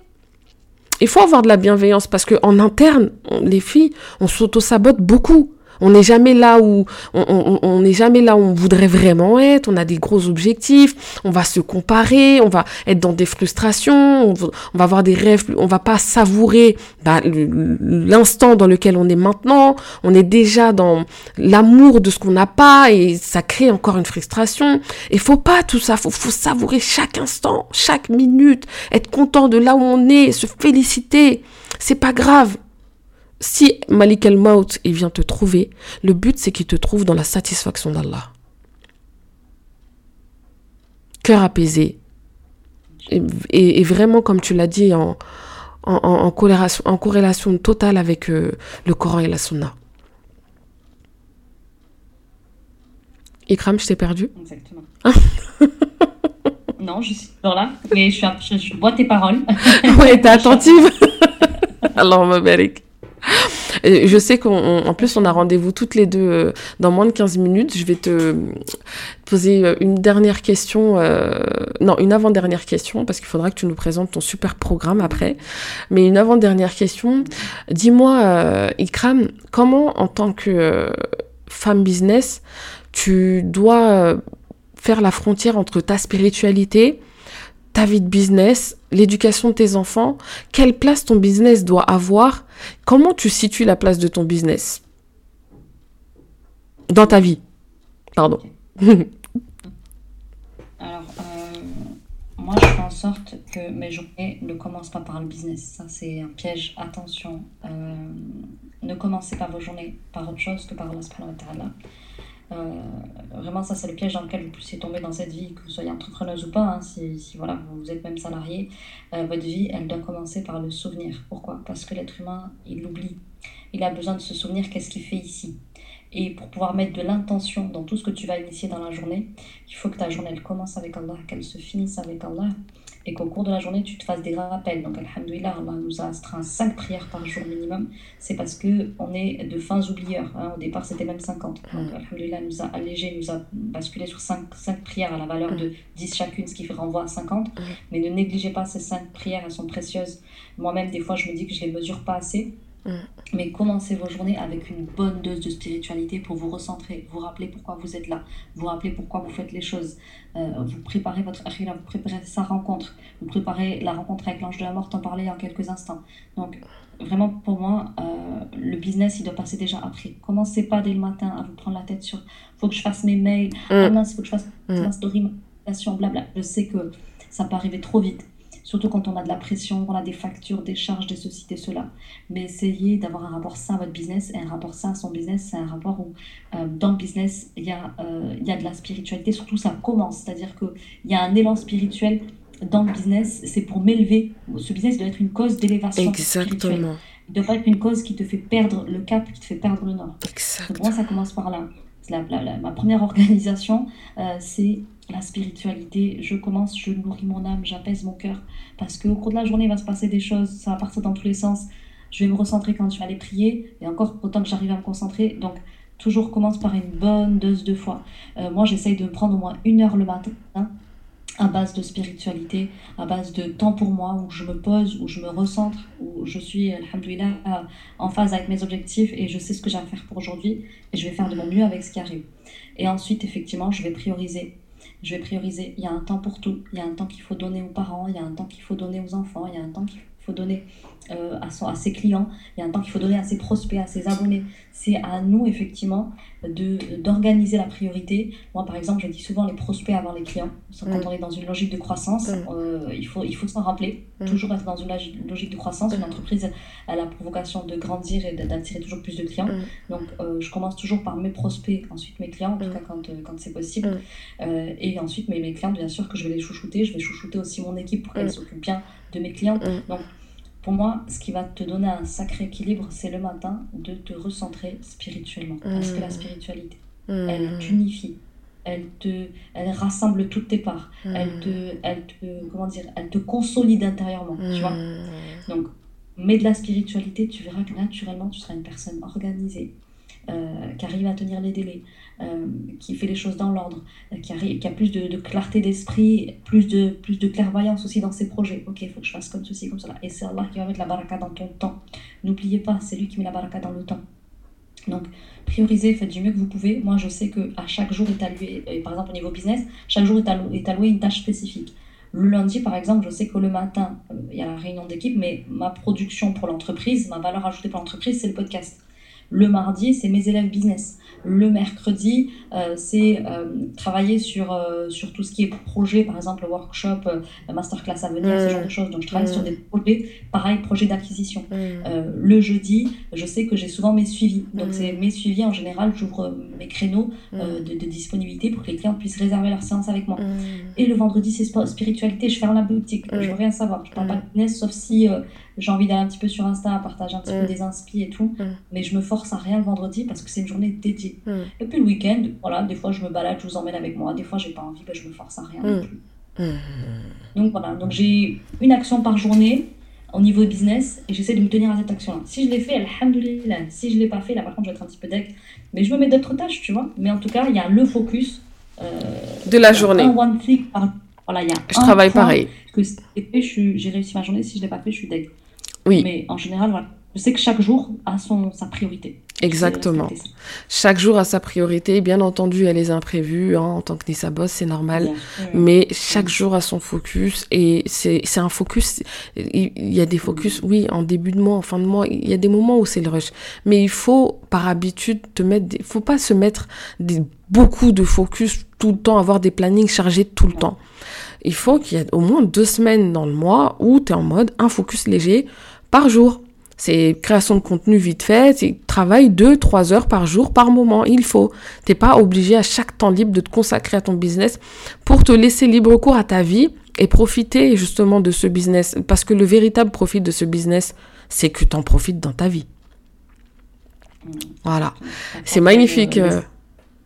Il faut avoir de la bienveillance parce que en interne, les filles, on s'auto-sabote beaucoup. On n'est jamais là où on n'est jamais là où on voudrait vraiment être. On a des gros objectifs. On va se comparer. On va être dans des frustrations. On va, avoir des rêves. On va pas savourer bah, l'instant dans lequel on est maintenant. On est déjà dans l'amour de ce qu'on n'a pas et ça crée encore une frustration. Il faut pas tout ça. Faut, faut savourer chaque instant, chaque minute, être content de là où on est, se féliciter. C'est pas grave. Si Malik el-Maut il vient te trouver, le but c'est qu'il te trouve dans la satisfaction d'Allah. Cœur apaisé. Et, vraiment, comme tu l'as dit, en, en, corrélation, en corrélation totale avec euh, le Coran et la Sunna. Ikram, je t'ai perdu? Exactement. non, je suis toujours là, mais je, suis, je, bois tes paroles. ouais, t'es attentive. Alors, ma je sais qu'en plus, on a rendez-vous toutes les deux euh, dans moins de 15 minutes. Je vais te poser euh, une dernière question, euh, non, une avant-dernière question, parce qu'il faudra que tu nous présentes ton super programme après. Mais une avant-dernière question. Dis-moi, Ikram, comment en tant que femme business, tu dois faire la frontière entre ta spiritualité, ta vie de business, l'éducation de tes enfants, quelle place ton business doit avoir, comment tu situes la place de ton business dans ta vie? Pardon. Alors, euh, moi, je fais en sorte que mes journées ne commencent pas par le business. Ça, c'est un piège. Attention. Euh, ne commencez pas vos journées par autre chose que par vraiment, ça, c'est le piège dans lequel vous puissiez tomber dans cette vie, que vous soyez entrepreneuse ou pas, hein, si, si, voilà, vous êtes même salarié, euh, votre vie, elle doit commencer par le souvenir. Pourquoi? Parce que l'être humain, il l'oublie. Il a besoin de se souvenir qu'est-ce qu'il fait ici. Et pour pouvoir mettre de l'intention dans tout ce que tu vas initier dans la journée, il faut que ta journée elle commence avec Allah, qu'elle se finisse avec Allah et qu'au cours de la journée, tu te fasses des rappels. Donc, Alhamdulillah, Allah nous a astreint 5 prières par jour minimum. C'est parce qu'on est de fins oublieurs. Hein. Au départ, c'était même 50. Donc, mm. Alhamdulillah nous a allégé, nous a basculé sur 5, 5 prières à la valeur de 10 chacune, ce qui fait renvoi à 50. Mm. Mais ne négligez pas ces 5 prières, elles sont précieuses. Moi-même, des fois, je me dis que je ne les mesure pas assez. Mm. Mais commencez vos journées avec une bonne dose de spiritualité pour vous recentrer, vous rappeler pourquoi vous êtes là, vous rappeler pourquoi vous faites les choses, euh, vous préparez votre akhira, vous préparez sa rencontre, vous préparez la rencontre avec l'ange de la mort, t'en parler en quelques instants. Donc vraiment pour moi, euh, le business il doit passer déjà après. Commencez pas dès le matin à vous prendre la tête sur faut que je fasse mes mails, mm. ah il faut que je fasse mm. ma story, blabla. Je sais que ça peut arriver trop vite surtout quand on a de la pression, on a des factures, des charges, des ceci, des cela. Mais essayez d'avoir un rapport sain à votre business et un rapport sain à son business, c'est un rapport où euh, dans le business, il y, a, euh, il y a de la spiritualité, surtout ça commence, c'est-à-dire qu'il y a un élan spirituel dans le business, c'est pour m'élever. Ce business doit être une cause d'élévation Exactement. Il ne doit pas être une cause qui te fait perdre le cap, qui te fait perdre le nord. Exactement. moi, ça commence par là. Ma première organisation, euh, c'est la spiritualité, je commence, je nourris mon âme, j'apaise mon cœur. Parce qu'au cours de la journée, il va se passer des choses, ça va partir dans tous les sens. Je vais me recentrer quand je vais aller prier, et encore autant que j'arrive à me concentrer. Donc, toujours commence par une bonne dose de foi. Euh, moi, j'essaye de prendre au moins une heure le matin, à base de spiritualité, à base de temps pour moi, où je me pose, où je me recentre, où je suis, alhamdoulilah, en phase avec mes objectifs, et je sais ce que j'ai à faire pour aujourd'hui, et je vais faire de mon mieux avec ce qui arrive. Et ensuite, effectivement, je vais prioriser je vais prioriser. Il y a un temps pour tout. Il y a un temps qu'il faut donner aux parents, il y a un temps qu'il faut donner aux enfants, il y a un temps qu'il faut donner euh, à, son, à ses clients, il y a un temps qu'il faut donner à ses prospects, à ses abonnés. C'est à nous, effectivement, d'organiser la priorité. Moi, par exemple, je dis souvent les prospects avant les clients. Quand mm. on est dans une logique de croissance, mm. euh, il faut, il faut s'en rappeler. Mm. Toujours être dans une logique de croissance. Une entreprise, elle a pour vocation de grandir et d'attirer toujours plus de clients. Donc, euh, je commence toujours par mes prospects, ensuite mes clients, en tout cas quand, quand c'est possible. et ensuite, mes, mes clients, bien sûr, que je vais les chouchouter. Je vais chouchouter aussi mon équipe pour qu'elle s'occupe bien de mes clients. Donc, pour moi, ce qui va te donner un sacré équilibre, c'est le matin de te recentrer spirituellement. Parce que la spiritualité, mmh. elle t'unifie, elle te, elle rassemble toutes tes parts, mmh. elle te, elle te, comment dire, elle te consolide intérieurement, tu vois. Donc, mets de la spiritualité, tu verras que naturellement, tu seras une personne organisée, euh, qui arrive à tenir les délais, euh, qui fait les choses dans l'ordre, euh, qui, qui a plus de, clarté d'esprit, plus de, plus de clairvoyance aussi dans ses projets. Ok, il faut que je fasse comme ceci, comme cela. Et c'est Allah qui va mettre la baraka dans ton temps. N'oubliez pas, c'est lui qui met la baraka dans le temps. Donc, priorisez, faites du mieux que vous pouvez. Moi, je sais qu'à chaque jour est alloué, par exemple au niveau business, chaque jour est alloué, est alloué une tâche spécifique. Le lundi, par exemple, je sais que le matin, il y a la réunion d'équipe, mais ma production pour l'entreprise, ma valeur ajoutée pour l'entreprise, c'est le podcast. Le mardi, c'est mes élèves business. Le mercredi, euh, c'est euh, travailler sur, euh, sur tout ce qui est projet, par exemple, workshop, masterclass à venir, ce genre de choses. Donc, je travaille sur des projets, pareil, projet d'acquisition. le jeudi, je sais que j'ai souvent mes suivis. Donc, c'est mes suivis, en général, j'ouvre mes créneaux de, de, disponibilité pour que les clients puissent réserver leur séance avec moi. Et le vendredi, c'est spiritualité. Je ferme la boutique. Je veux rien savoir. Je parle pas de business, sauf si j'ai envie d'aller un petit peu sur Insta, partager un petit peu des inspi et tout. Mais je me force à rien le vendredi parce que c'est une journée dédiée. Et puis le week-end, voilà, des fois je me balade, je vous emmène avec moi. Des fois j'ai pas envie, ben, je me force à rien non plus. Donc voilà, donc j'ai une action par journée au niveau business et j'essaie de me tenir à cette action-là. Si je l'ai fait, alhamdoulilah. Si je l'ai pas fait, là par contre je vais être un petit peu deck. Mais je me mets d'autres tâches, tu vois. Mais en tout cas, il y a le focus. Euh, de la journée. one Voilà, y a je travaille pareil. Que j'ai réussi ma journée. Si je l'ai pas fait, je suis deck. Oui. Mais en général, voilà. Je sais que chaque jour a son, sa priorité. Exactement. Chaque jour a sa priorité. Bien entendu, il y a les imprévus. Hein, en tant que Nissa Boss, c'est normal. Mais chaque jour a son focus. Et c'est un focus. Il y a des focus, oui, en début de mois, en fin de mois. Il y a des moments où c'est le rush. Mais il faut, par habitude, te mettre. Il faut pas se mettre des, beaucoup de focus tout le temps, avoir des plannings chargés tout le temps. Il faut qu'il y ait au moins deux semaines dans le mois où tu es en mode un focus léger par jour. C'est création de contenu vite fait, c'est travail 2-3 heures par jour, par moment, il faut. T'es pas obligé à chaque temps libre de te consacrer à ton business pour te laisser libre cours à ta vie et profiter justement de ce business. Parce que le véritable profit de ce business, c'est que tu en profites dans ta vie. Voilà. C'est magnifique. Euh,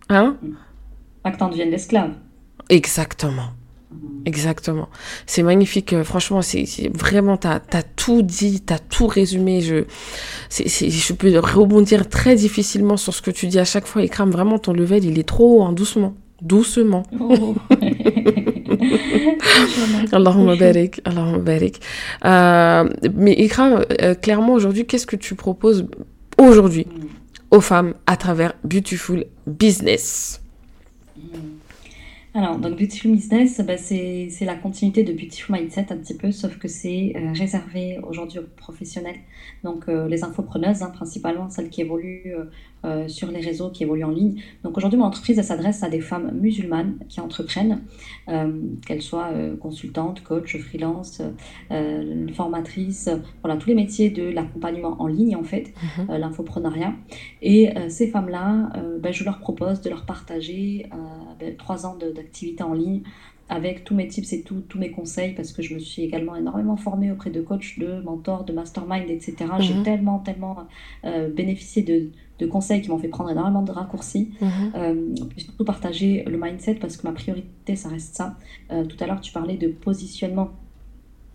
hein? Pas que t'en deviennes l'esclave. Exactement. Exactement. C'est magnifique. Euh, franchement, c'est vraiment, tu as, tout dit, tu as tout résumé. Je, je peux rebondir très difficilement sur ce que tu dis à chaque fois. Ikram, vraiment, ton level, il est trop haut, hein, doucement. Doucement. Oh. Allahumma barik. Allahumma barik. Euh, mais Ikram, euh, clairement, aujourd'hui, qu'est-ce que tu proposes aujourd'hui aux femmes à travers Beautiful Business? Alors, donc Beautiful Business, bah, c'est la continuité de Beautiful Mindset un petit peu, sauf que c'est euh, réservé aujourd'hui aux professionnels. Donc, euh, les infopreneuses, hein, principalement celles qui évoluent euh, euh, sur les réseaux qui évoluent en ligne. Donc aujourd'hui, mon entreprise s'adresse à des femmes musulmanes qui entreprennent, euh, qu'elles soient euh, consultantes, coach, freelance, formatrices, voilà, tous les métiers de l'accompagnement en ligne en fait, mhm. l'infoprenariat. Et ces femmes-là, ben, je leur propose de leur partager ben, trois ans d'activité en ligne avec tous mes tips et tous mes conseils, parce que je me suis également énormément formée auprès de coachs, de mentors, de mastermind, etc. J'ai mhm. tellement, tellement bénéficié de, de conseils qui m'ont fait prendre énormément de raccourcis. Mhm. Euh, surtout partager le mindset parce que ma priorité, ça reste ça. Euh, tout à l'heure, tu parlais de positionnement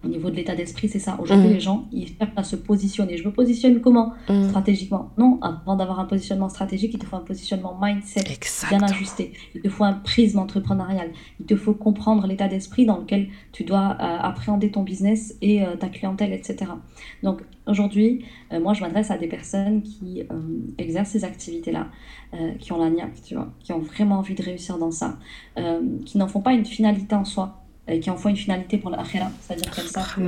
au niveau de l'état d'esprit, c'est ça. Aujourd'hui, mm. les gens, ils cherchent à se positionner. Je me positionne comment mm. Stratégiquement. Non, avant d'avoir un positionnement stratégique, il te faut un positionnement mindset bien ajusté. Il te faut un prisme entrepreneurial. Il te faut comprendre l'état d'esprit dans lequel tu dois euh, appréhender ton business et euh, ta clientèle, etc. Donc, aujourd'hui, euh, moi, je m'adresse à des personnes qui exercent ces activités-là, qui ont la niaque, tu vois, qui ont vraiment envie de réussir dans ça, qui n'en font pas une finalité en soi qui envoie une finalité pour l'akhira. C'est-à-dire comme ça que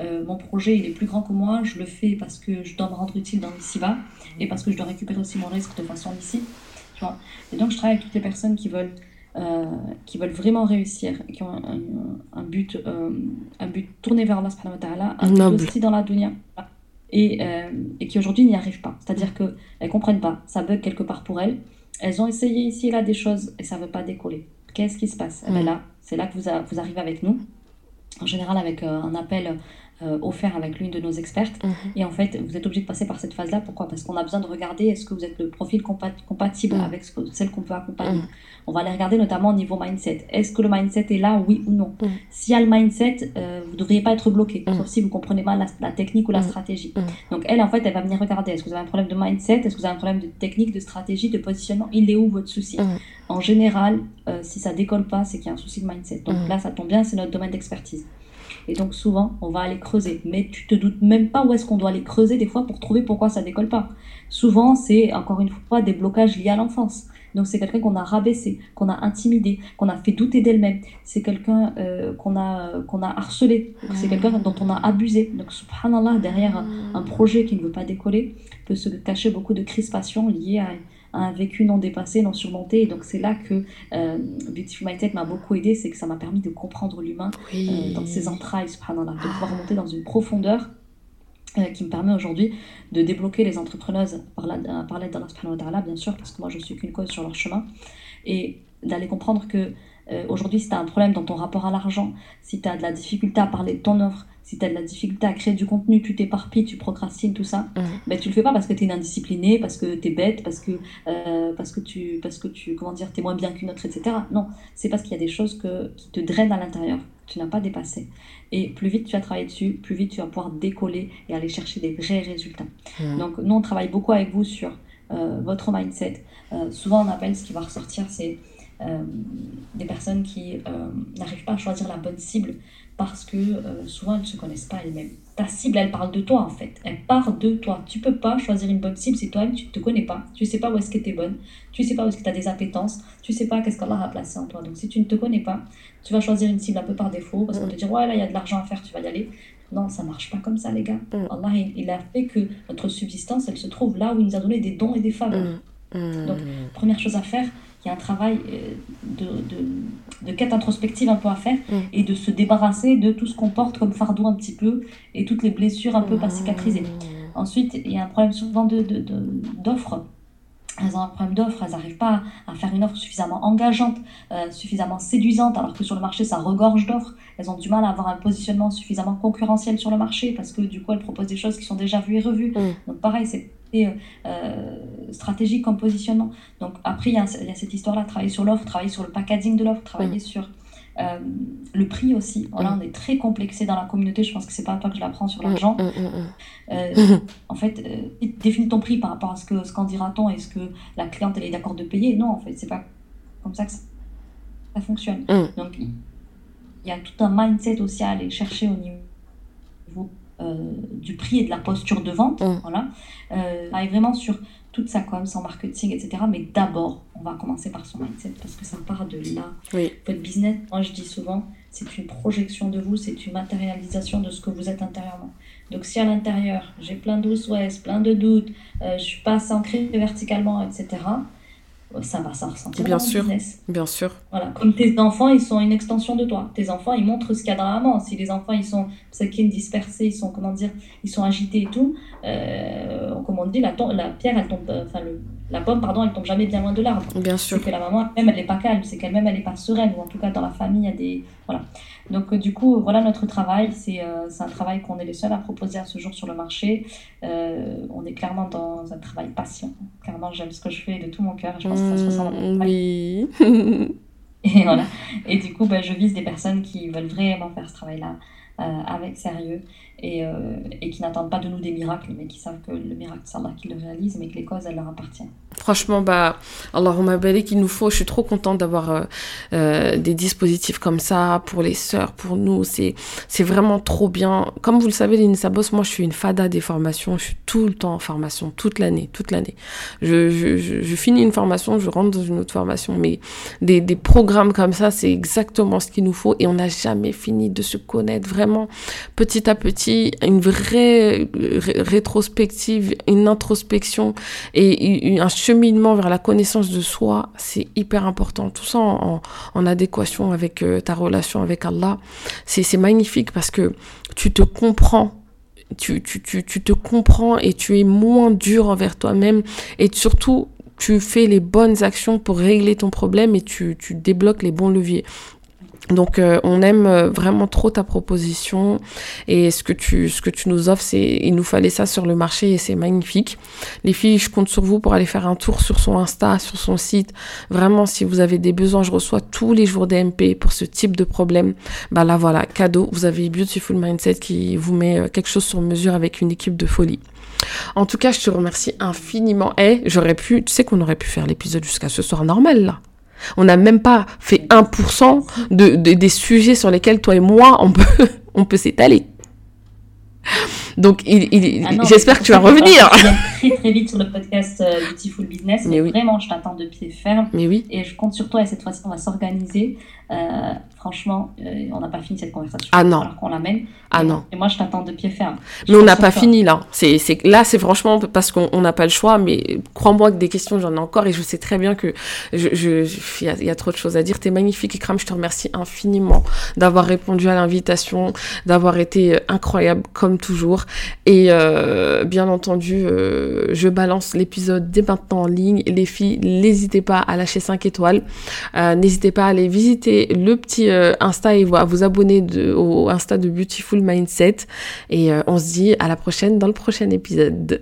euh, mon projet il est plus grand que moi, je le fais parce que je dois me rendre utile dans l'ici-bas et parce que je dois récupérer aussi mon risque de façon ici. Tu vois et donc je travaille avec toutes les personnes qui veulent, euh, qui veulent vraiment réussir, qui ont un, but, un but tourné vers Allah un but aussi dans la dunya. Et, et qui aujourd'hui n'y arrivent pas. C'est-à-dire qu'elles ne comprennent pas, ça bug quelque part pour elles. Elles ont essayé ici et là des choses et ça ne veut pas décoller. Qu'est-ce qui se passe? Eh ben mm. Là, c'est là que vous, arrivez avec nous, en général avec euh, un appel euh, offert avec l'une de nos expertes. Mhm. Et en fait, vous êtes obligé de passer par cette phase-là. Pourquoi? Parce qu'on a besoin de regarder est-ce que vous êtes le profil compatible mhm. avec celle qu'on peut accompagner. Mhm. On va aller regarder notamment au niveau mindset. Est-ce que le mindset est là, oui ou non? S'il y a le mindset, euh, vous ne devriez pas être bloqué, sauf si vous comprenez mal la, technique ou la stratégie. Donc elle, en fait, elle va venir regarder. Est-ce que vous avez un problème de mindset? Est-ce que vous avez un problème de technique, de stratégie, de positionnement? Il est où votre souci? En général, euh, si ça décolle pas, c'est qu'il y a un souci de mindset. Donc là, ça tombe bien, c'est notre domaine d'expertise. Et donc souvent, on va aller creuser. Mais tu te doutes même pas où est-ce qu'on doit aller creuser des fois pour trouver pourquoi ça décolle pas. Souvent, c'est encore une fois des blocages liés à l'enfance, Donc c'est quelqu'un qu'on a rabaissé, qu'on a intimidé, qu'on a fait douter d'elle-même. C'est quelqu'un euh, qu'on a, qu'on a harcelé. C'est quelqu'un dont on a abusé. Donc subhanallah, derrière un, projet qui ne veut pas décoller, peut se cacher beaucoup de crispations liées à, un vécu non dépassé, non surmonté. Et donc c'est là que euh, Beautiful My m'a beaucoup aidé, c'est que ça m'a permis de comprendre l'humain euh, dans ses entrailles, subhanallah, de pouvoir monter dans une profondeur euh, qui me permet aujourd'hui de débloquer les entrepreneuses par l'aide d'Allah bien sûr, parce que moi je suis qu'une cause sur leur chemin, et d'aller comprendre que euh, aujourd'hui, si tu as un problème dans ton rapport à l'argent, si tu as de la difficulté à parler de ton offre, si tu as de la difficulté à créer du contenu, tu t'éparpilles, tu procrastines, tout ça, mmh. ben, tu le fais pas parce que tu es indiscipliné, parce que tu es bête, parce que, euh, parce que tu, parce que tu, comment dire, es moins bien qu'une autre, etc. Non, c'est parce qu'il y a des choses que, qui te drainent à l'intérieur, que tu n'as pas dépassé. Et plus vite tu vas travailler dessus, plus vite tu vas pouvoir décoller et aller chercher des vrais résultats. Mmh. Donc, nous, on travaille beaucoup avec vous sur euh, votre mindset. Euh, souvent, on appelle ce qui va ressortir, c'est euh, des personnes qui euh, n'arrivent pas à choisir la bonne cible parce que euh, souvent elles ne se connaissent pas elles-mêmes. Ta cible, elle parle de toi en fait. Elle part de toi. Tu peux pas choisir une bonne cible si toi-même tu ne te connais pas. Tu sais pas où est-ce que tu es bonne. Tu sais pas où est-ce que tu as des appétences. Tu sais pas qu'est-ce qu'Allah a placé en toi. Donc si tu ne te connais pas, tu vas choisir une cible un peu par défaut parce qu'on te dit ouais là il y a de l'argent à faire, tu vas y aller. Non, ça marche pas comme ça les gars. Mm. Allah il, a fait que notre subsistance, elle se trouve là où il nous a donné des dons et des faveurs. Mm. Mm. Donc première chose à faire, il y a un travail euh, de, de, de, quête introspective un peu à faire mm. et de se débarrasser de tout ce qu'on porte comme fardeau un petit peu et toutes les blessures un peu pas cicatrisées. Mm. Ensuite, il y a un problème souvent d'offres. elles ont un problème d'offres, elles n'arrivent pas à faire une offre suffisamment engageante, euh, suffisamment séduisante, alors que sur le marché, ça regorge d'offres. Elles ont du mal à avoir un positionnement suffisamment concurrentiel sur le marché, parce que du coup, elles proposent des choses qui sont déjà vues et revues. Mm. Donc pareil, c'est euh, stratégique comme positionnement. Donc après, il y, a, cette histoire-là, travailler sur l'offre, travailler sur le packaging de l'offre, travailler sur euh, le prix aussi. Voilà, on est très complexé dans la communauté. Je pense que c'est pas à toi que je l'apprends sur l'argent. Euh, en fait, définis ton prix par rapport à ce que ce qu'en dira-t-on et ce que la cliente elle est d'accord de payer. Non, en fait, c'est pas comme ça que ça, fonctionne. Donc, il y a tout un mindset aussi à aller chercher au niveau euh, du prix et de la posture de vente. Mm. Voilà. Euh, vraiment sur toute sa com, son marketing, etc. Mais d'abord, on va commencer par son mindset parce que ça part de là. Votre business, moi je dis souvent, c'est une projection de vous, c'est une matérialisation de ce que vous êtes intérieurement. Donc si à l'intérieur, j'ai plein de ouest plein de doutes, euh, je suis pas ancrée verticalement, etc., ça va s'en ressentir bien sûr, Bien sûr. Voilà, comme tes enfants, ils sont une extension de toi. Tes enfants, ils montrent ce qu'il y a dans la maman. Si les enfants, ils sont dispersés, ils sont, comment dire, ils sont agités et tout, euh, comme on dit, la, la pierre, elle tombe, enfin, le, la pomme, pardon, elle tombe jamais bien loin de l'arbre. Bien sûr. C'est que la maman, même, elle n'est pas calme, c'est qu'elle-même, elle n'est pas sereine, ou en tout cas, dans la famille, il y a des. Voilà. Donc, euh, du coup, voilà notre travail. C'est euh, un travail qu'on est les seuls à proposer à ce jour sur le marché. Euh, on est clairement dans un travail passion. Clairement, j'aime ce que je fais de tout mon cœur. Je pense que ça se ressent dans Oui. et voilà. Et du coup, bah, je vise des personnes qui veulent vraiment faire ce travail-là avec sérieux et, et qui n'attendent pas de nous des miracles, mais qui savent que le miracle, c'est Allah qui le réalise, mais que les causes, elles leur appartiennent. Franchement, bah, Allahumma barik, qu'il nous faut. Je suis trop contente d'avoir euh, euh, des dispositifs comme ça pour les sœurs, pour nous. C'est, vraiment trop bien. Comme vous le savez, les Boss, moi, je suis une fada des formations. Je suis tout le temps en formation, toute l'année, toute l'année. Je, je, je, finis une formation, je rentre dans une autre formation. Mais des, des programmes comme ça, c'est exactement ce qu'il nous faut. Et on n'a jamais fini de se connaître vraiment petit à petit. Une vraie rétrospective, une introspection et un cheminement vers la connaissance de soi, c'est hyper important. Tout ça en, adéquation avec euh, ta relation avec Allah, c'est magnifique parce que tu te comprends. Tu, tu, tu, tu te comprends et tu es moins dur envers toi-même et surtout tu fais les bonnes actions pour régler ton problème et tu, tu débloques les bons leviers. Donc euh, on aime euh, vraiment trop ta proposition et ce que tu ce que tu nous offres c'est il nous fallait ça sur le marché et c'est magnifique. Les filles, je compte sur vous pour aller faire un tour sur son Insta, sur son site. Vraiment si vous avez des besoins, je reçois tous les jours des MP pour ce type de problème. Bah là voilà, cadeau, vous avez Beautiful Mindset qui vous met euh, quelque chose sur mesure avec une équipe de folie. En tout cas, je te remercie infiniment. Et eh, j'aurais pu, tu sais qu'on aurait pu faire l'épisode jusqu'à ce soir normal là. On n'a même pas fait 1% de, des sujets sur lesquels toi et moi, on peut, on peut s'étaler. Donc, il, il- Ah j'espère que tu vas revenir. je très très vite sur le podcast euh, Beautiful Business. Mais Mais oui. vraiment, je t'attends de pied ferme. Mais oui. Et je compte sur toi et cette fois-ci, on va s'organiser. Euh, franchement, euh, on n'a pas fini cette conversation. Ah non. Alors qu'on l'amène. Ah Et- non. Et moi, je t'attends de pied ferme. Je Mais on n'a pas toi. fini là. C'est, c'est, là, c'est franchement parce qu'on on n'a pas le choix. Mais crois-moi que des questions, j'en ai encore. Et je sais très bien que je, y, a, il y a trop de choses à dire. T'es magnifique, Ikram. Je te remercie infiniment d'avoir répondu à l'invitation, d'avoir été euh, incroyable comme toujours. Et euh, bien entendu, euh, je balance l'épisode dès maintenant en ligne. Les filles, n'hésitez pas à lâcher 5 étoiles. N'hésitez pas à aller visiter le petit euh, Insta et à vous abonner au Insta de Beautiful Mindset. Et euh, on se dit à la prochaine dans le prochain épisode.